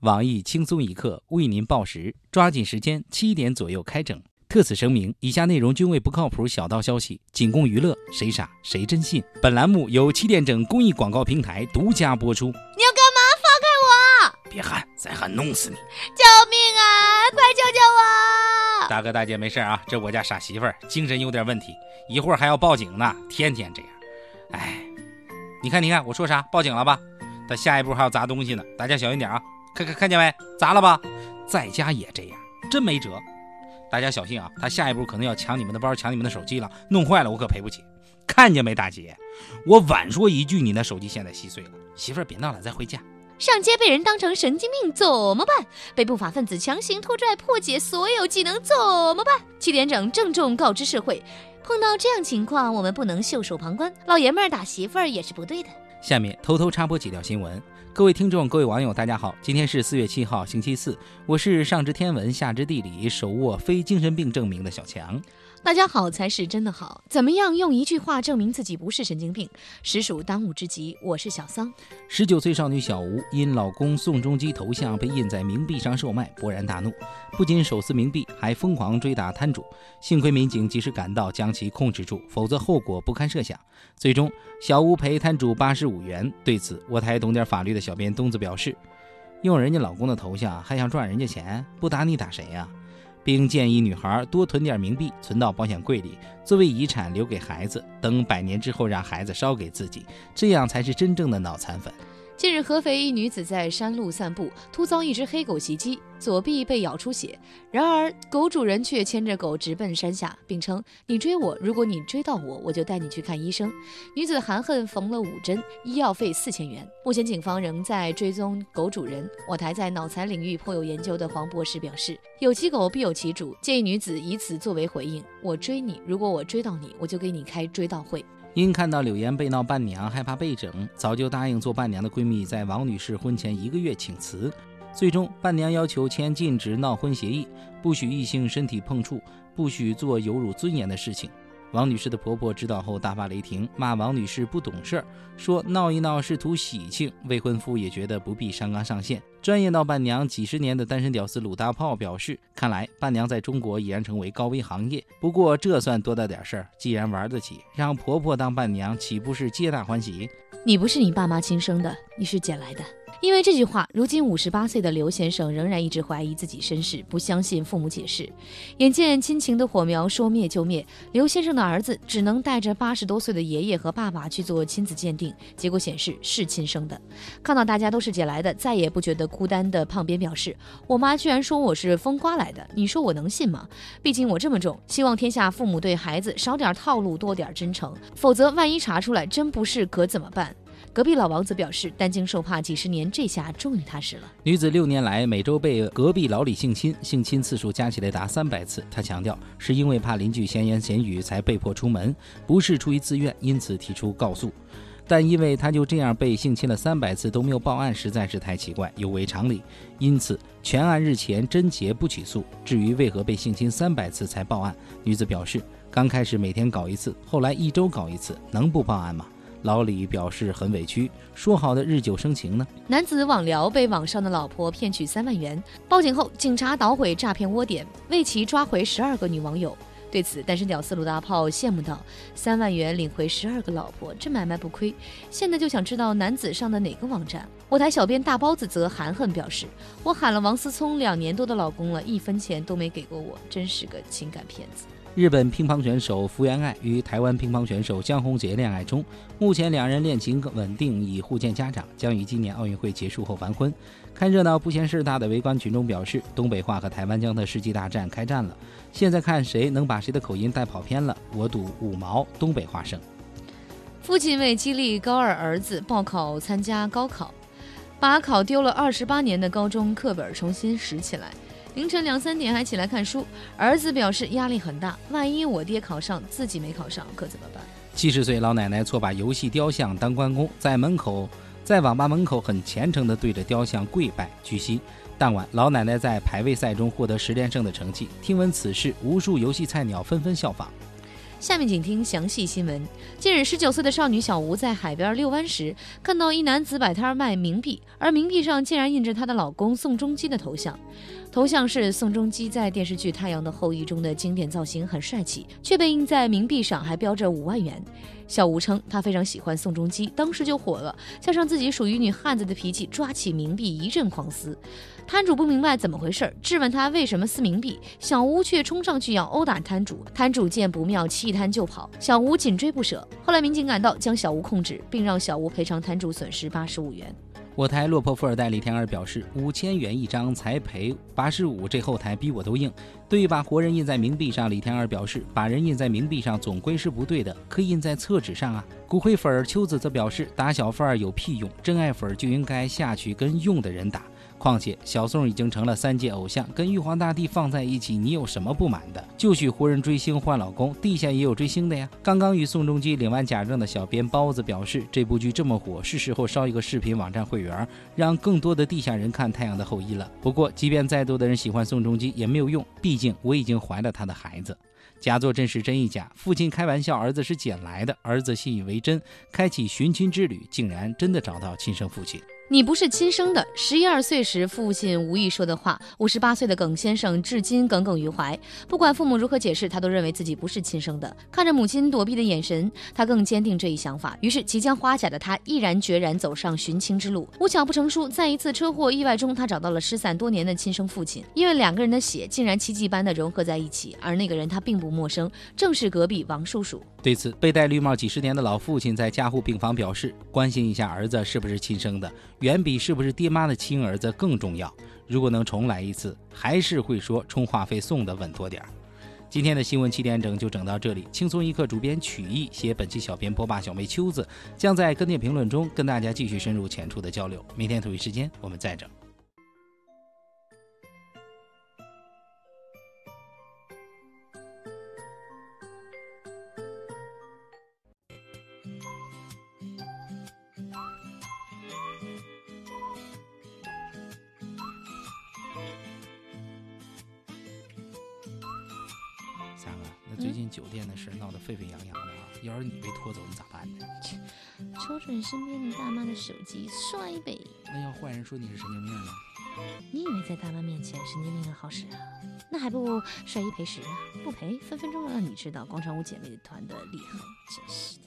网易轻松一刻为您报时，抓紧时间，七点左右开整。特此声明，以下内容均为不靠谱小道消息，仅供娱乐，谁傻谁真信。本栏目由七点整公益广告平台独家播出。你要干嘛？放开我！别喊，再喊弄死你！救命啊！快救救我！大哥大姐没事啊，这我家傻媳妇儿精神有点问题，一会儿还要报警呢，天天这样。哎，你看你看，我说啥？报警了吧？他下一步还要砸东西呢，大家小心点啊！看看看见没？砸了吧？在家也这样，真没辙。大家小心啊！他下一步可能要抢你们的包，抢你们的手机了，弄坏了我可赔不起。看见没，大姐？我晚说一句，你那手机现在稀碎了。媳妇儿别闹了，再回家。上街被人当成神经病怎么办？被不法分子强行拖拽破解所有技能怎么办？七点整郑重告知社会：碰到这样情况，我们不能袖手旁观。老爷们儿打媳妇儿也是不对的。下面偷偷插播几条新闻。各位听众，各位网友，大家好，今天是四月七号，星期四，我是上知天文下知地理，手握非精神病证明的小强。大家好才是真的好，怎么样用一句话证明自己不是神经病，实属当务之急。我是小桑，十九岁少女小吴因老公宋仲基头像被印在冥币上售卖，勃然大怒，不仅手撕冥币，还疯狂追打摊主。幸亏民警及时赶到，将其控制住，否则后果不堪设想。最终，小吴赔摊主八十五元。对此，我台懂点法律的小编东子表示，用人家老公的头像还想赚人家钱，不打你打谁呀？并建议女孩多囤点冥币，存到保险柜里，作为遗产留给孩子，等百年之后让孩子烧给自己，这样才是真正的脑残粉。近日，合肥一女子在山路散步，突遭一只黑狗袭击，左臂被咬出血。然而，狗主人却牵着狗直奔山下，并称：“你追我，如果你追到我，我就带你去看医生。”女子含恨缝了五针，医药费四千元。目前，警方仍在追踪狗主人。我台在脑残领域颇有研究的黄博士表示：“有其狗必有其主，建议女子以此作为回应：我追你，如果我追到你，我就给你开追悼会。”因看到柳岩被闹伴娘，害怕被整，早就答应做伴娘的闺蜜在王女士婚前一个月请辞。最终，伴娘要求签禁止闹婚协议，不许异性身体碰触，不许做有辱尊严的事情。王女士的婆婆知道后大发雷霆，骂王女士不懂事儿，说闹一闹是图喜庆。未婚夫也觉得不必上纲上线。专业闹伴娘几十年的单身屌丝鲁大炮表示，看来伴娘在中国已然成为高危行业。不过这算多大点事儿？既然玩得起，让婆婆当伴娘，岂不是皆大欢喜？你不是你爸妈亲生的，你是捡来的。因为这句话，如今五十八岁的刘先生仍然一直怀疑自己身世，不相信父母解释。眼见亲情的火苗说灭就灭，刘先生的儿子只能带着八十多岁的爷爷和爸爸去做亲子鉴定，结果显示是亲生的。看到大家都是捡来的，再也不觉得孤单的胖边表示：“我妈居然说我是风刮来的，你说我能信吗？毕竟我这么重。希望天下父母对孩子少点套路，多点真诚，否则万一查出来真不是，可怎么办？”隔壁老王则表示，担惊受怕几十年，这下终于踏实了。女子六年来每周被隔壁老李性侵，性侵次数加起来达三百次。她强调，是因为怕邻居闲言闲语才被迫出门，不是出于自愿，因此提出告诉。但因为她就这样被性侵了三百次都没有报案，实在是太奇怪，有违常理，因此全案日前侦结不起诉。至于为何被性侵三百次才报案，女子表示，刚开始每天搞一次，后来一周搞一次，能不报案吗？老李表示很委屈，说好的日久生情呢？男子网聊被网上的老婆骗取三万元，报警后，警察捣毁诈骗窝点，为其抓回十二个女网友。对此，单身屌丝鲁大炮羡慕道：“三万元领回十二个老婆，这买卖不亏。现在就想知道男子上的哪个网站。”我台小编大包子则含恨表示：“我喊了王思聪两年多的老公了，一分钱都没给过我，真是个情感骗子。”日本乒乓选手福原爱与台湾乒乓选手江宏杰恋爱中，目前两人恋情稳定，已互见家长，将于今年奥运会结束后完婚。看热闹不嫌事大的围观群众表示，东北话和台湾腔的世纪大战开战了，现在看谁能把谁的口音带跑偏了。我赌五毛东北话胜。父亲为激励高二儿子报考参加高考，把考丢了二十八年的高中课本重新拾起来。凌晨两三点还起来看书，儿子表示压力很大，万一我爹考上，自己没考上，可怎么办？七十岁老奶奶错把游戏雕像当关公，在门口，在网吧门口很虔诚地对着雕像跪拜。据悉，当晚老奶奶在排位赛中获得十连胜的成绩。听闻此事，无数游戏菜鸟纷纷效仿。下面请听详细新闻。近日，十九岁的少女小吴在海边遛弯时，看到一男子摆摊卖冥币，而冥币上竟然印着她的老公宋仲基的头像。头像是宋仲基在电视剧《太阳的后裔》中的经典造型，很帅气，却被印在冥币上，还标着五万元。小吴称，他非常喜欢宋仲基，当时就火了，加上自己属于女汉子的脾气，抓起冥币一阵狂撕。摊主不明白怎么回事，质问他为什么撕冥币，小吴却冲上去要殴打摊主。摊主见不妙，弃摊就跑，小吴紧追不舍。后来民警赶到，将小吴控制，并让小吴赔偿摊主损失八十五元。我台落魄富二代李天二表示，五千元一张才赔八十五，这后台逼我都硬。对于把活人印在冥币上，李天二表示，把人印在冥币上总归是不对的，可以印在厕纸上啊。骨灰粉秋子则表示，打小贩有屁用，真爱粉就应该下去跟用的人打。况且小宋已经成了三界偶像，跟玉皇大帝放在一起，你有什么不满的？就许湖人追星换老公，地下也有追星的呀。刚刚与宋仲基领完假证的小编包子表示，这部剧这么火，是时候烧一个视频网站会员，让更多的地下人看《太阳的后裔》了。不过，即便再多的人喜欢宋仲基也没有用，毕竟我已经怀了他的孩子。假作真时真亦假，父亲开玩笑，儿子是捡来的，儿子信以为真，开启寻亲之旅，竟然真的找到亲生父亲。你不是亲生的。十一二岁时，父亲无意说的话，五十八岁的耿先生至今耿耿于怀。不管父母如何解释，他都认为自己不是亲生的。看着母亲躲避的眼神，他更坚定这一想法。于是，即将花甲的他毅然决然走上寻亲之路。无巧不成书，在一次车祸意外中，他找到了失散多年的亲生父亲。因为两个人的血竟然奇迹般的融合在一起，而那个人他并不陌生，正是隔壁王叔叔。对此，被戴绿帽几十年的老父亲在加护病房表示，关心一下儿子是不是亲生的。远比是不是爹妈的亲儿子更重要。如果能重来一次，还是会说充话费送的稳妥点儿。今天的新闻七点整就整到这里，轻松一刻主编曲艺写本期小编播霸小妹秋子将在跟帖评论中跟大家继续深入浅出的交流。明天同一时间我们再整。最近酒店的事闹得沸沸扬扬的啊！要是你被拖走，你咋办呢？瞅准身边的大妈的手机，摔呗！那要坏人说你是神经病呢？你以为在大妈面前神经病很好使啊？那还不摔一赔十啊？不赔，分分钟让你知道广场舞姐妹团的厉害！真是的。